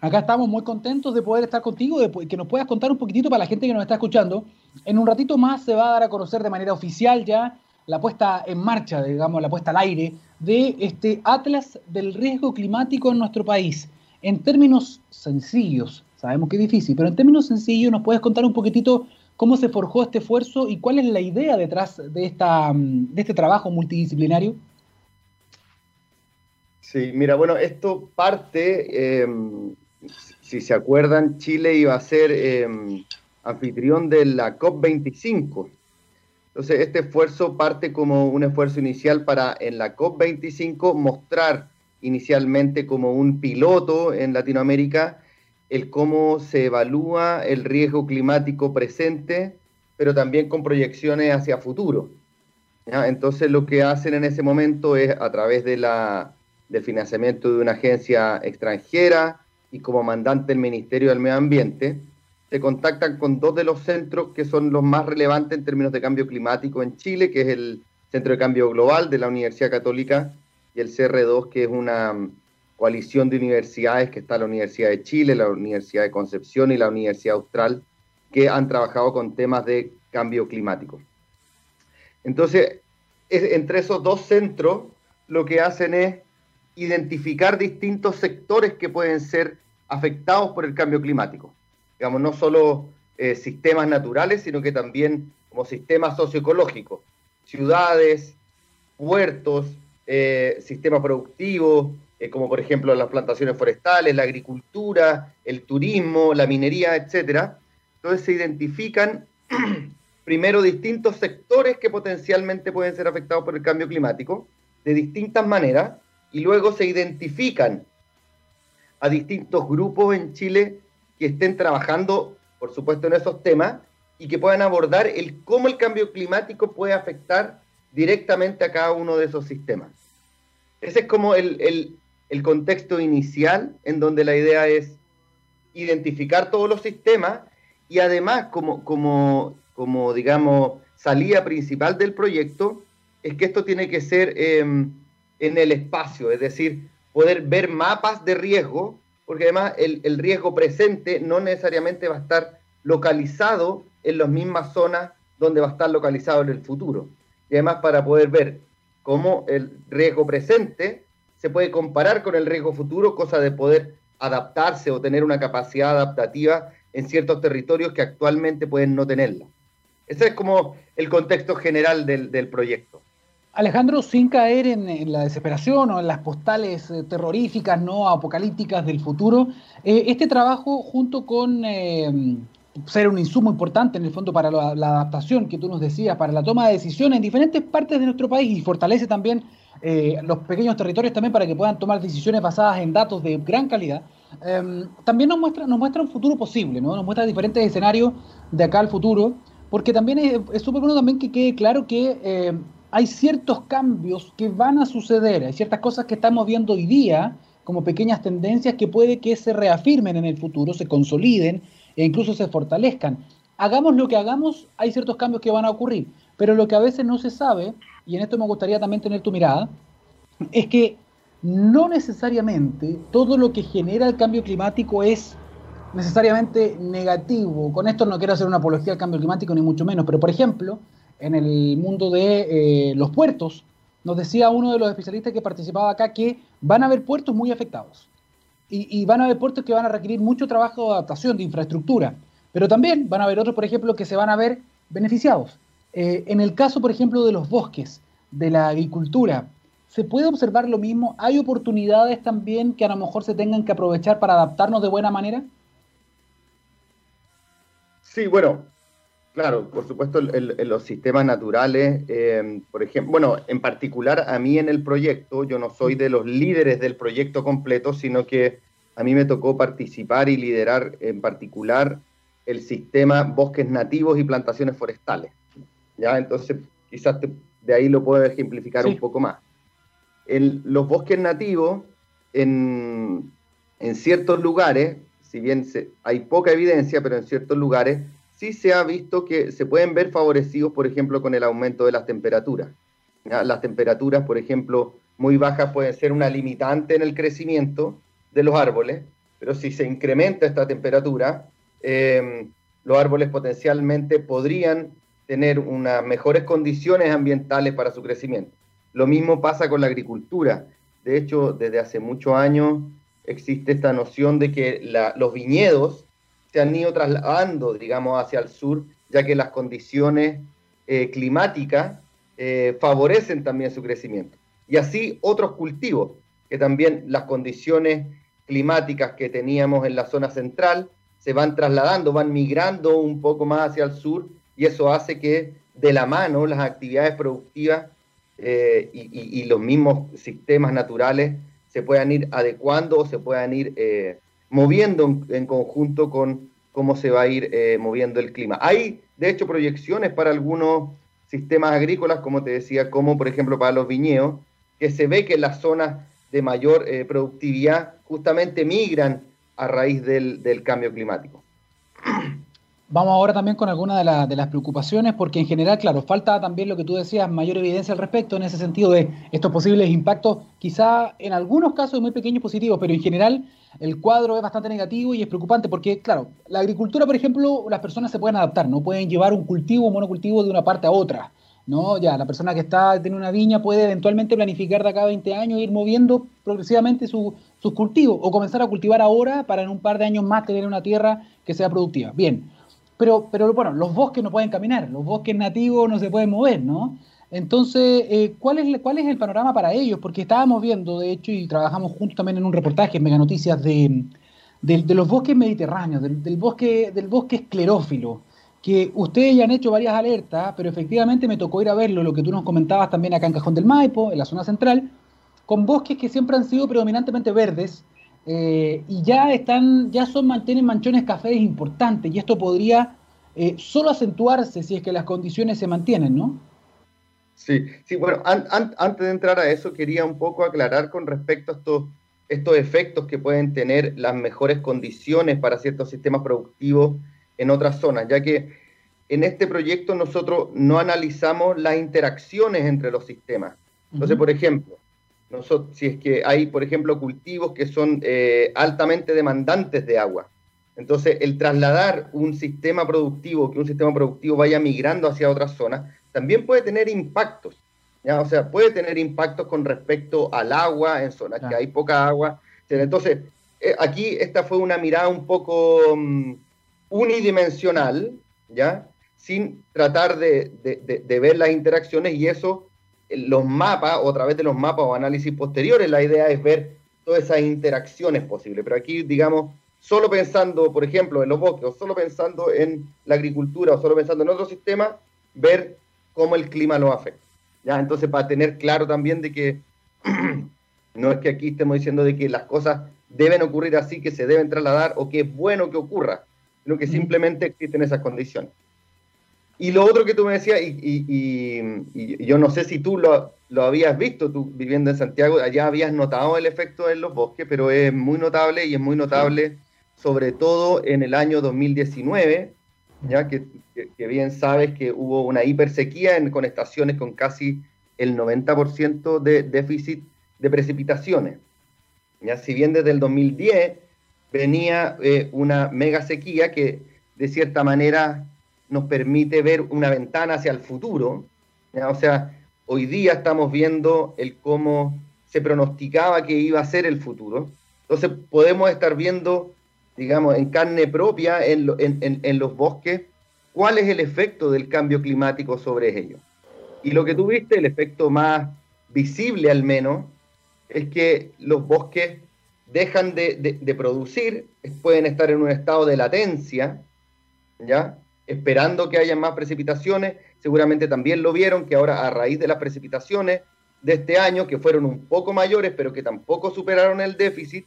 [SPEAKER 1] Acá estamos muy contentos de poder estar contigo, de que nos puedas contar un poquitito para la gente que nos está escuchando. En un ratito más se va a dar a conocer de manera oficial ya la puesta en marcha, digamos, la puesta al aire de este Atlas del riesgo climático en nuestro país. En términos sencillos, sabemos que es difícil, pero en términos sencillos nos puedes contar un poquitito ¿Cómo se forjó este esfuerzo y cuál es la idea detrás de, esta, mm, de este trabajo multidisciplinario?
[SPEAKER 3] Sí, mira, bueno, esto parte, em, si se acuerdan, Chile iba a ser em, anfitrión de la COP25. Entonces, este esfuerzo parte como un esfuerzo inicial para en la COP25 mostrar inicialmente como un piloto en Latinoamérica el cómo se evalúa el riesgo climático presente, pero también con proyecciones hacia futuro. Entonces lo que hacen en ese momento es a través del financiamiento de una agencia extranjera y como mandante del Ministerio del Medio Ambiente, se contactan con dos de los centros que son los más relevantes en términos de cambio climático en Chile, que es el Centro de Cambio Global de la Universidad Católica y el CR2, que es una coalición de universidades que está la Universidad de Chile, la Universidad de Concepción y la Universidad Austral, que han trabajado con temas de cambio climático. Entonces, entre esos dos centros, lo que hacen es identificar distintos sectores que pueden ser afectados por el cambio climático. Digamos, no solo eh, sistemas naturales, sino que también como sistemas socioecológicos, ciudades, puertos, eh, sistemas productivos, eh, como por ejemplo las plantaciones forestales, la agricultura, el turismo, la minería, etcétera. Entonces se identifican primero distintos sectores que potencialmente pueden ser afectados por el cambio climático de distintas maneras y luego se identifican a distintos grupos en Chile que estén trabajando, por supuesto, en esos temas y que puedan abordar el cómo el cambio climático puede afectar directamente a cada uno de esos sistemas. Ese es como el, el contexto inicial en donde la idea es identificar todos los sistemas y además como, como, como digamos, salida principal del proyecto es que esto tiene que ser em, en el espacio, es decir, poder ver mapas de riesgo, porque además el, el riesgo presente no necesariamente va a estar localizado en las mismas zonas donde va a estar localizado en el futuro. Y además para poder ver cómo el riesgo presente se puede comparar con el riesgo futuro, cosa de poder adaptarse o tener una capacidad adaptativa en ciertos territorios que actualmente pueden no tenerla. Ese es como el contexto general del, proyecto.
[SPEAKER 1] Alejandro, sin caer en, la desesperación o en las postales eh, terroríficas, no apocalípticas del futuro, eh, este trabajo junto con eh, ser un insumo importante en el fondo para la, la, adaptación que tú nos decías, para la toma de decisiones en diferentes partes de nuestro país y fortalece también los pequeños territorios también para que puedan tomar decisiones basadas en datos de gran calidad. Em, también nos muestra, nos muestra un futuro posible, ¿no? Nos muestra diferentes escenarios de acá al futuro, porque también es súper bueno también que quede claro que eh, hay ciertos cambios que van a suceder, hay ciertas cosas que estamos viendo hoy día como pequeñas tendencias que puede que se reafirmen en el futuro, se consoliden e incluso se fortalezcan. Hagamos lo que hagamos, hay ciertos cambios que van a ocurrir, pero lo que a veces no se sabe, y en esto me gustaría también tener tu mirada, es que no necesariamente todo lo que genera el cambio climático es necesariamente negativo. Con esto no quiero hacer una apología al cambio climático ni mucho menos, pero por ejemplo, en el mundo de eh, los puertos, nos decía uno de los especialistas que participaba acá que van a haber puertos muy afectados y, van a haber puertos que van a requerir mucho trabajo de adaptación, de infraestructura, pero también van a haber otros, por ejemplo, que se van a ver beneficiados. Eh, en el caso, por ejemplo, de los bosques, de la agricultura, ¿Se puede observar lo mismo? ¿Hay oportunidades también que a lo mejor se tengan que aprovechar para adaptarnos de buena manera?
[SPEAKER 3] Sí, bueno, claro, por supuesto, en los sistemas naturales, eh, por ejemplo, bueno, en particular a mí en el proyecto, yo no soy de los líderes del proyecto completo, sino que a mí me tocó participar y liderar en particular el sistema bosques nativos y plantaciones forestales. ¿Ya? Entonces, quizás de ahí lo puedo ejemplificar un poco más en los bosques nativos, en, ciertos lugares, si bien hay poca evidencia, pero en ciertos lugares sí se ha visto que se pueden ver favorecidos, por ejemplo, con el aumento de las temperaturas. Las temperaturas, por ejemplo, muy bajas pueden ser una limitante en el crecimiento de los árboles, pero si se incrementa esta temperatura, eh, los árboles potencialmente podrían tener unas mejores condiciones ambientales para su crecimiento. Lo mismo pasa con la agricultura. De hecho, desde hace muchos años existe esta noción de que los viñedos se han ido trasladando, digamos, hacia el sur, ya que las condiciones eh, climáticas eh, favorecen también su crecimiento. Y así otros cultivos, que también las condiciones climáticas que teníamos en la zona central se van trasladando, van migrando un poco más hacia el sur y eso hace que de la mano las actividades productivas eh, y, los mismos sistemas naturales se puedan ir adecuando o se puedan ir eh, moviendo en, conjunto con cómo se va a ir eh, moviendo el clima. Hay, de hecho, proyecciones para algunos sistemas agrícolas, como te decía, como por ejemplo para los viñedos, que se ve que las zonas de mayor productividad justamente migran a raíz del, del cambio climático.
[SPEAKER 1] Vamos ahora también con algunas de, las preocupaciones, porque en general, claro, falta también lo que tú decías, mayor evidencia al respecto, en ese sentido de estos posibles impactos, quizá en algunos casos muy pequeños positivos, pero en general el cuadro es bastante negativo y es preocupante, porque, claro, la agricultura, por ejemplo, las personas se pueden adaptar, no pueden llevar un cultivo, un monocultivo de una parte a otra. ¿no? Ya, la persona que está tiene una viña puede eventualmente planificar de acá a 20 años, ir moviendo progresivamente sus cultivos, o comenzar a cultivar ahora para en un par de años más tener una tierra que sea productiva. Bien, pero, pero bueno, los bosques no pueden caminar, los bosques nativos no se pueden mover, ¿no? Entonces, eh, ¿cuál, es, ¿cuál es el panorama para ellos? Porque estábamos viendo, de hecho, y trabajamos juntos también en un reportaje en Mega Noticias de, los bosques mediterráneos, del, bosque, del bosque esclerófilo, que ustedes ya han hecho varias alertas, pero efectivamente me tocó ir a verlo, lo que tú nos comentabas también acá en Cajón del Maipo, en la zona central, con bosques que siempre han sido predominantemente verdes, eh, y ya están, ya son, mantienen manchones cafés importantes, y esto podría eh, solo acentuarse si es que las condiciones se mantienen, ¿no?
[SPEAKER 3] Sí, sí, bueno, antes de entrar a eso, quería un poco aclarar con respecto a estos, estos efectos que pueden tener las mejores condiciones para ciertos sistemas productivos en otras zonas, ya que en este proyecto nosotros no analizamos las interacciones entre los sistemas. Entonces, por ejemplo, nosotros, si es que hay, por ejemplo, cultivos que son eh, altamente demandantes de agua. Entonces, el trasladar un sistema productivo, que un sistema productivo vaya migrando hacia otras zonas, también puede tener impactos. ¿ya? O sea, puede tener impactos con respecto al agua en zonas que hay poca agua. Entonces, eh, aquí esta fue una mirada un poco mm, unidimensional, ¿ya? Sin tratar de, de, ver las interacciones y eso, los mapas, o a través de los mapas o análisis posteriores, la idea es ver todas esas interacciones posibles. Pero aquí, digamos, solo pensando, por ejemplo, en los bosques, o solo pensando en la agricultura, o solo pensando en otro sistema, ver cómo el clima lo afecta. ¿ya? Entonces, para tener claro también de que no es que aquí estemos diciendo de que las cosas deben ocurrir así, que se deben trasladar o que es bueno que ocurra, sino que simplemente existen esas condiciones. Y lo otro que tú me decías, y, yo no sé si tú lo, lo, habías visto, tú viviendo en Santiago, allá habías notado el efecto en los bosques, pero es muy notable y es muy notable sobre todo en el año 2019, ya que, bien sabes que hubo una hipersequía en, con estaciones con casi el 90% de déficit de precipitaciones. Ya, si bien desde el 2010 venía eh, una mega sequía que de cierta manera nos permite ver una ventana hacia el futuro, o sea, hoy día estamos viendo el cómo se pronosticaba que iba a ser el futuro. Entonces podemos estar viendo, digamos, en carne propia en, en los bosques, cuál es el efecto del cambio climático sobre ellos. Y lo que tú viste, el efecto más visible al menos, es que los bosques dejan de, producir, pueden estar en un estado de latencia, ¿ya? Esperando que haya más precipitaciones. Seguramente también lo vieron que ahora a raíz de las precipitaciones de este año, que fueron un poco mayores, pero que tampoco superaron el déficit,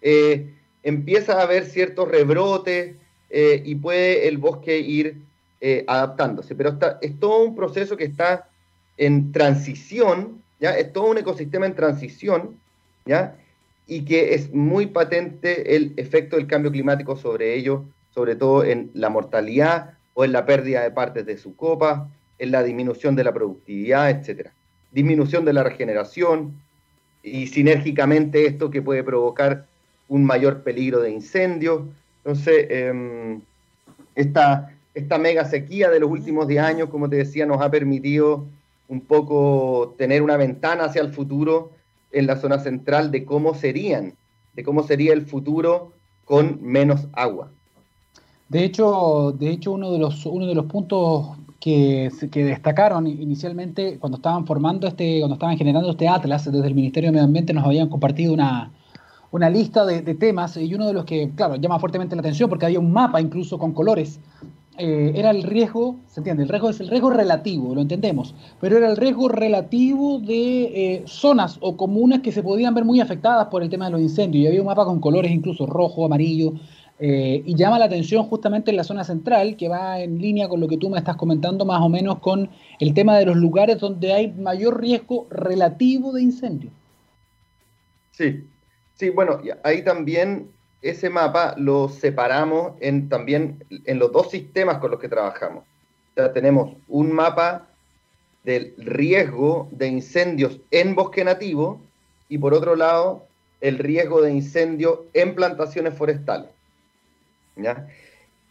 [SPEAKER 3] eh, empieza a haber ciertos rebrotes eh, y puede el bosque ir eh, adaptándose. Pero está, es todo un proceso que está en transición ¿ya? Es todo un ecosistema en transición, ¿ya? Y que es muy patente el efecto del cambio climático sobre ello, sobre todo en la mortalidad o en la pérdida de partes de su copa, en la disminución de la productividad, etcétera. Disminución de la regeneración y sinérgicamente esto que puede provocar un mayor peligro de incendio. Entonces, em, esta, esta mega sequía de los últimos 10 años, como te decía, nos ha permitido un poco tener una ventana hacia el futuro en la zona central de cómo serían, de cómo sería el futuro con menos agua.
[SPEAKER 1] De hecho, de hecho uno de los uno de los puntos que, que, destacaron inicialmente cuando estaban formando este, cuando estaban generando este atlas desde el Ministerio de Medio Ambiente nos habían compartido una, una lista de, temas y uno de los que, claro, llama fuertemente la atención porque había un mapa incluso con colores eh, era el riesgo, ¿se entiende? El riesgo es el riesgo relativo, lo entendemos, pero era el riesgo relativo de eh, zonas o comunas que se podían ver muy afectadas por el tema de los incendios. Y había un mapa con colores incluso rojo, amarillo, eh, y llama la atención justamente en la zona central, que va en línea con lo que tú me estás comentando, más o menos con el tema de los lugares donde hay mayor riesgo relativo de incendio.
[SPEAKER 3] Sí, sí, bueno, ahí también ese mapa lo separamos en, también en los dos sistemas con los que trabajamos. O sea, tenemos un mapa del riesgo de incendios en bosque nativo y por otro lado el riesgo de incendio en plantaciones forestales.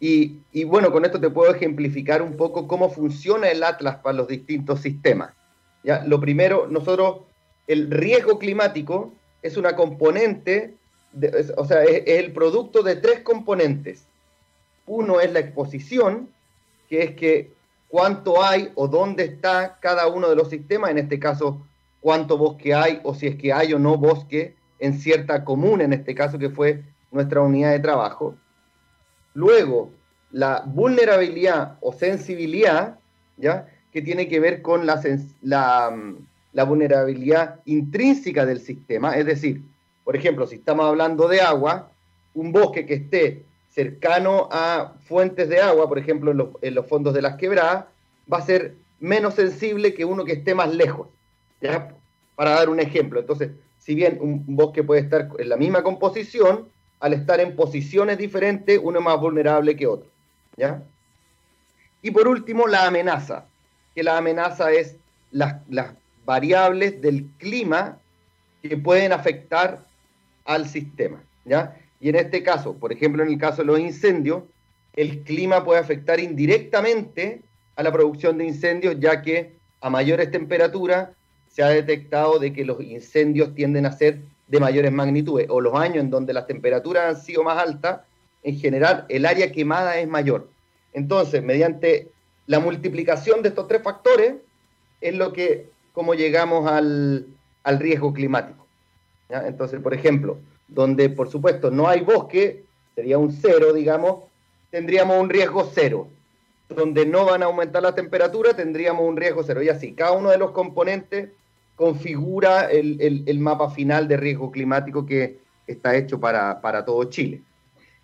[SPEAKER 3] Y, bueno, con esto te puedo ejemplificar un poco cómo funciona el Atlas para los distintos sistemas. ¿ya? Lo primero, nosotros, el riesgo climático es una componente o sea, es, el producto de tres componentes. Uno es la exposición, que es que cuánto hay o dónde está cada uno de los sistemas, en este caso, cuánto bosque hay o si es que hay o no bosque en cierta comuna, en este caso que fue nuestra unidad de trabajo. Luego, la vulnerabilidad o sensibilidad, ¿ya? que tiene que ver con la, la, la vulnerabilidad intrínseca del sistema, es decir, por ejemplo, si estamos hablando de agua, un bosque que esté cercano a fuentes de agua, por ejemplo, en los, fondos de las quebradas, va a ser menos sensible que uno que esté más lejos. ¿ya? Para dar un ejemplo. Entonces, si bien un bosque puede estar en la misma composición, al estar en posiciones diferentes, uno es más vulnerable que otro. ¿ya? Y por último, la amenaza, que la amenaza es las, las variables del clima que pueden afectar al sistema. ¿ya? Y en este caso, por ejemplo, en el caso de los incendios, el clima puede afectar indirectamente a la producción de incendios, ya que a mayores temperaturas se ha detectado de que los incendios tienden a ser de mayores magnitudes, o los años en donde las temperaturas han sido más altas, en general el área quemada es mayor. Entonces, mediante la multiplicación de estos tres factores, es lo que, como llegamos al, riesgo climático. Entonces, por ejemplo, donde por supuesto no hay bosque, sería un cero, digamos, tendríamos un riesgo cero. Donde no van a aumentar la temperatura, tendríamos un riesgo cero. Y así, cada uno de los componentes configura el, mapa final de riesgo climático que está hecho para, todo Chile.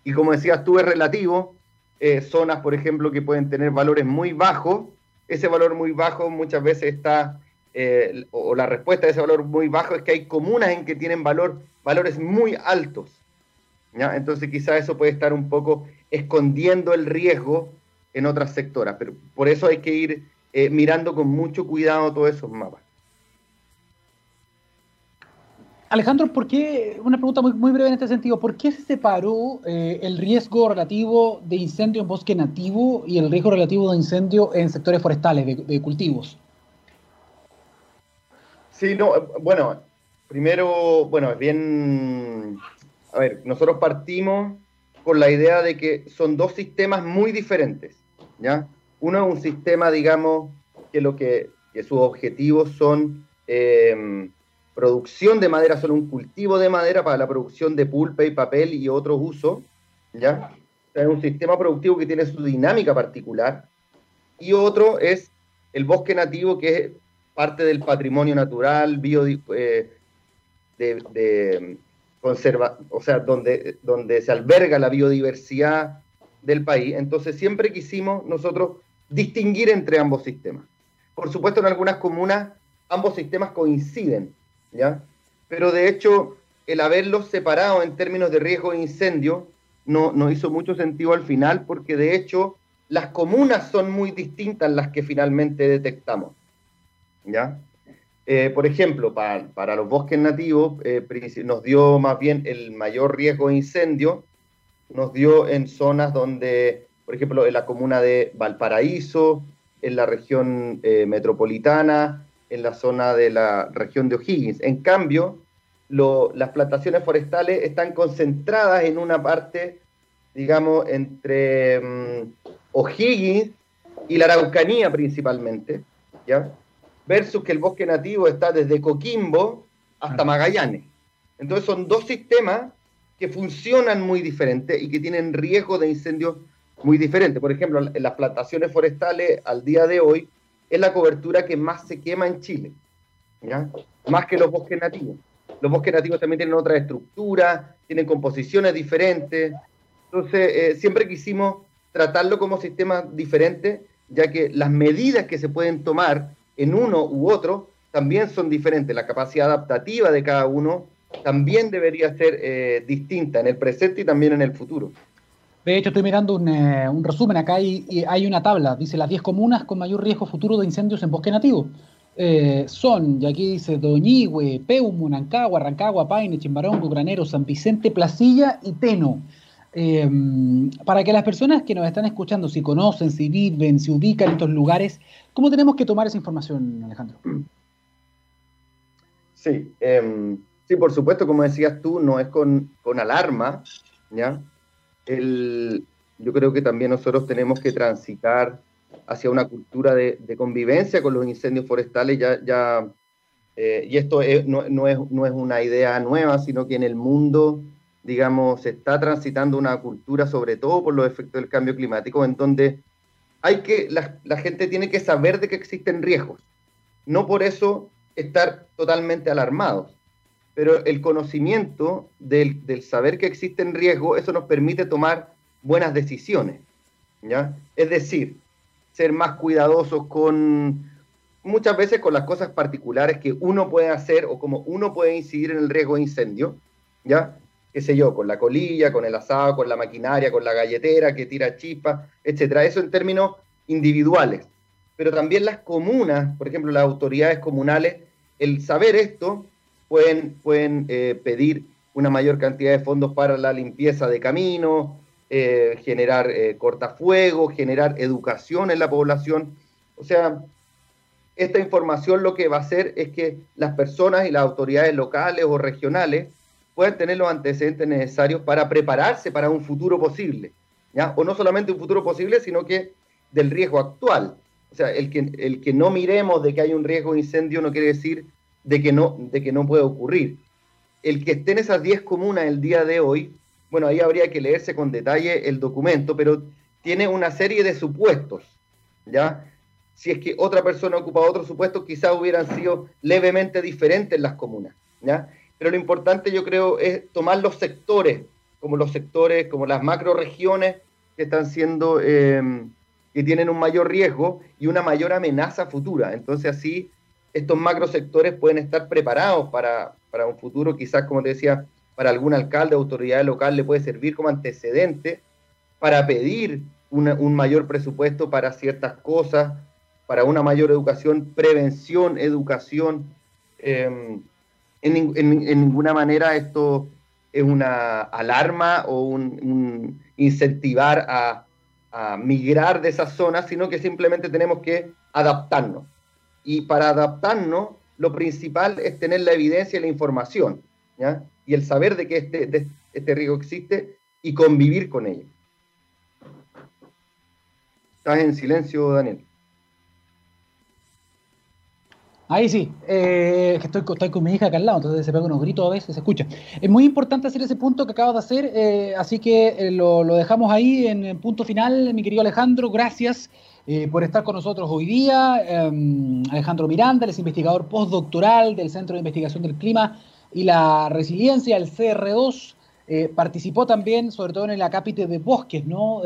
[SPEAKER 3] Y como decías tú, es relativo. Eh, zonas, por ejemplo, que pueden tener valores muy bajos. Ese valor muy bajo muchas veces está, eh, o la respuesta a ese valor muy bajo es que hay comunas en que tienen valor, valores muy altos. Entonces quizás eso puede estar un poco escondiendo el riesgo en otras sectoras, pero por eso hay que ir eh, mirando con mucho cuidado todos esos mapas.
[SPEAKER 1] Alejandro, ¿por qué, una pregunta muy, breve en este sentido, ¿por qué se separó eh, el riesgo relativo de incendio en bosque nativo y el riesgo relativo de incendio en sectores forestales, de, cultivos?
[SPEAKER 3] Sí, no, bueno, primero, bueno, es bien, a ver, nosotros partimos con la idea de que son dos sistemas muy diferentes, ¿ya? Uno es un sistema, digamos, que lo que, que sus objetivos son... Eh, producción de madera, solo un cultivo de madera para la producción de pulpa y papel y otros usos, ¿ya? Es un sistema productivo que tiene su dinámica particular. Y otro es el bosque nativo, que es parte del patrimonio natural, bio, eh, o sea, donde, donde se alberga la biodiversidad del país. Entonces siempre quisimos nosotros distinguir entre ambos sistemas. Por supuesto, en algunas comunas ambos sistemas coinciden, pero de hecho, el haberlos separado en términos de riesgo de incendio no, no hizo mucho sentido al final, porque de hecho las comunas son muy distintas las que finalmente detectamos, ¿ya? Eh, por ejemplo, para, los bosques nativos eh, nos dio más bien el mayor riesgo de incendio, nos dio en zonas donde, por ejemplo, en la comuna de Valparaíso, en la región eh, metropolitana, en la zona de la región de O'Higgins. En cambio, las plantaciones forestales están concentradas en una parte, digamos, entre mm, O'Higgins y la Araucanía principalmente, ¿ya? Versus que el bosque nativo está desde Coquimbo hasta Magallanes. Entonces son dos sistemas que funcionan muy diferentes y que tienen riesgo de incendios muy diferentes. Por ejemplo, en las plantaciones forestales al día de hoy es la cobertura que más se quema en Chile, más que los bosques nativos. Los bosques nativos también tienen otra estructura, tienen composiciones diferentes. Entonces, eh, siempre quisimos tratarlo como sistema diferente, ya que las medidas que se pueden tomar en uno u otro también son diferentes. La capacidad adaptativa de cada uno también debería ser eh, distinta en el presente y también en el futuro.
[SPEAKER 1] De hecho, estoy mirando un, eh, resumen acá y, hay una tabla. Dice las 10 comunas con mayor riesgo futuro de incendios en bosque nativo. Eh, son, y aquí dice Doñigüe, Peumo, Nancagua, Rancagua, Paine, Chimbarongo, Granero, San Vicente, Placilla y Teno. Eh, para que las personas que nos están escuchando, si conocen, si viven, si ubican estos lugares, ¿cómo tenemos que tomar esa información, Alejandro?
[SPEAKER 3] Sí, em, sí, por supuesto, como decías tú, no es con, con alarma, ¿ya? El, yo creo que también nosotros tenemos que transitar hacia una cultura de, convivencia con los incendios forestales. Ya, eh, y esto no, es, no es una idea nueva, sino que en el mundo, digamos, se está transitando una cultura, sobre todo por los efectos del cambio climático, en donde hay que, la gente tiene que saber de que existen riesgos. No por eso estar totalmente alarmados pero el conocimiento del, saber que existen riesgos, eso nos permite tomar buenas decisiones. ¿ya? Es decir, ser más cuidadosos con muchas veces con las cosas particulares que uno puede hacer o como uno puede incidir en el riesgo de incendio, ¿ya? qué sé yo, con la colilla, con el asado, con la maquinaria, con la galletera que tira chispa, etcétera. Eso en términos individuales. Pero también las comunas, por ejemplo, las autoridades comunales, el saber esto pueden, pueden eh, pedir una mayor cantidad de fondos para la limpieza de caminos, eh, generar eh, cortafuegos, generar educación en la población. O sea, esta información lo que va a hacer es que las personas y las autoridades locales o regionales puedan tener los antecedentes necesarios para prepararse para un futuro posible. ¿ya? O no solamente un futuro posible, sino que del riesgo actual. O sea, el que, el que no miremos de que hay un riesgo de incendio no quiere decir de que no, de que no puede ocurrir. El que esté en esas 10 comunas el día de hoy, bueno, ahí habría que leerse con detalle el documento, pero tiene una serie de supuestos, ¿ya? Si es que otra persona ocupa otro supuesto, quizás hubieran sido levemente diferentes las comunas, ¿ya? Pero lo importante yo creo es tomar los sectores, como los sectores, como las macroregiones que están siendo, em, que tienen un mayor riesgo y una mayor amenaza futura. Entonces así estos macrosectores pueden estar preparados para, para un futuro, quizás como te decía, para algún alcalde, autoridad local le puede servir como antecedente para pedir un mayor presupuesto para ciertas cosas, para una mayor educación, prevención, educación. Em, en, ninguna manera esto es una alarma o un, incentivar a, migrar de esas zonas, sino que simplemente tenemos que adaptarnos. Y para adaptarnos, lo principal es tener la evidencia y la información, y el saber de que este, este riesgo existe y convivir con ello. Estás en silencio, Daniel.
[SPEAKER 1] Ahí sí, eh, estoy, estoy, con mi hija acá al lado, entonces se pega unos gritos a veces, se escucha. Es muy importante hacer ese punto que acabas de hacer, eh, así que eh, lo, dejamos ahí en el punto final, mi querido Alejandro, gracias por estar con nosotros hoy día. Em, Alejandro Miranda, es investigador postdoctoral del Centro de Investigación del Clima y la Resiliencia, el CR2. participó también, sobre todo en el acápite de bosques, ¿no?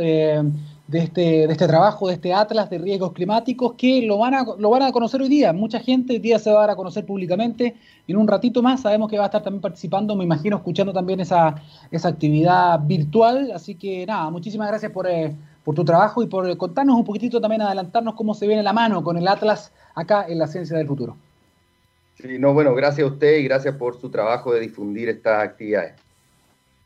[SPEAKER 1] de este, de este trabajo, de este atlas de riesgos climáticos, que lo van, a, lo van a conocer hoy día. Mucha gente hoy día se va a dar a conocer públicamente. En un ratito más sabemos que va a estar también participando, me imagino, escuchando también esa, esa actividad virtual. Así que nada, muchísimas gracias por, eh, por tu trabajo y por contarnos un poquitito también, adelantarnos cómo se viene la mano con el atlas acá en la ciencia del futuro.
[SPEAKER 3] Sí, no, bueno, gracias a usted y gracias por su trabajo de difundir estas actividades.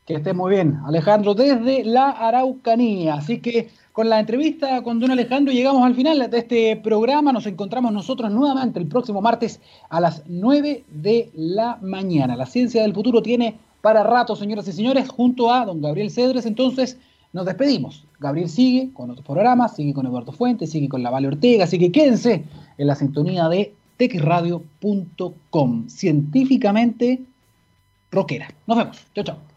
[SPEAKER 1] Que esté muy bien, Alejandro, desde la Araucanía. Así que con la entrevista con don Alejandro llegamos al final de este programa. Nos encontramos nosotros nuevamente el próximo martes a las 9 de la mañana. La ciencia del futuro tiene para rato, señoras y señores, junto a don Gabriel Cedres. Entonces, nos despedimos. Gabriel sigue con otros programas, sigue con Eduardo Fuentes, sigue con la Vale Ortega, así que quédense en la sintonía de texradio.com. Científicamente rockera. Nos vemos. Chao, chao.